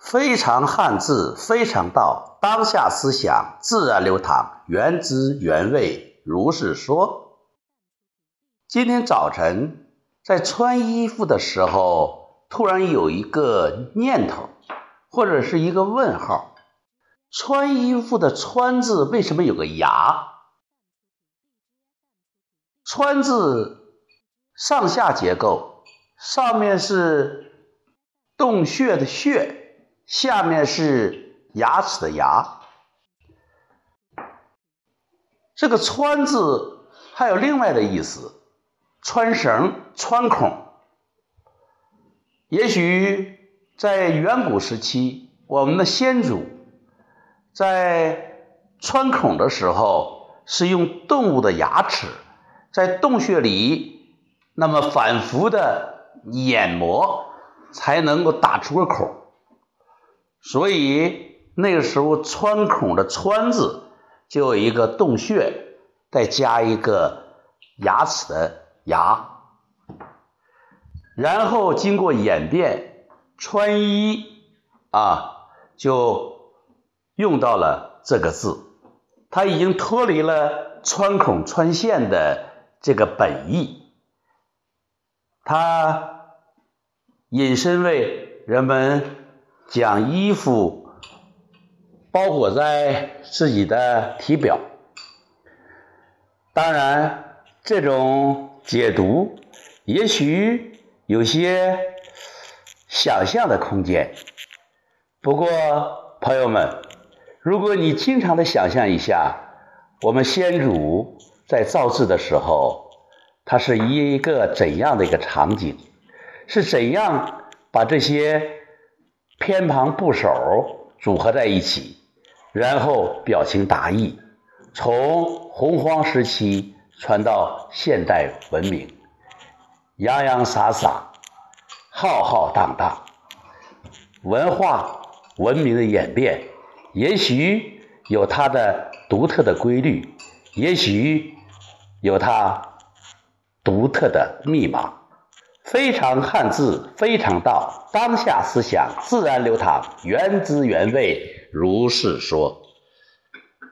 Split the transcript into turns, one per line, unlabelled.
非常汉字，非常道，当下思想自然流淌，原汁原味，如是说。今天早晨在穿衣服的时候，突然有一个念头，或者是一个问号：穿衣服的“穿”字为什么有个牙？“穿”字上下结构，上面是洞穴的“穴”。下面是牙齿的“牙”，这个“穿”字还有另外的意思，穿绳、穿孔。也许在远古时期，我们的先祖在穿孔的时候，是用动物的牙齿在洞穴里那么反复的研磨，才能够打出个孔。所以那个时候，穿孔的“穿”字就有一个洞穴，再加一个牙齿的“牙”，然后经过演变，穿衣啊就用到了这个字，它已经脱离了穿孔穿线的这个本意，它引申为人们。将衣服包裹在自己的体表，当然，这种解读也许有些想象的空间。不过，朋友们，如果你经常的想象一下，我们先祖在造字的时候，它是一个怎样的一个场景？是怎样把这些？偏旁部首组合在一起，然后表情达意，从洪荒时期传到现代文明，洋洋洒洒，浩浩荡荡，文化文明的演变，也许有它的独特的规律，也许有它独特的密码。非常汉字，非常道，当下思想自然流淌，原汁原味，如是说。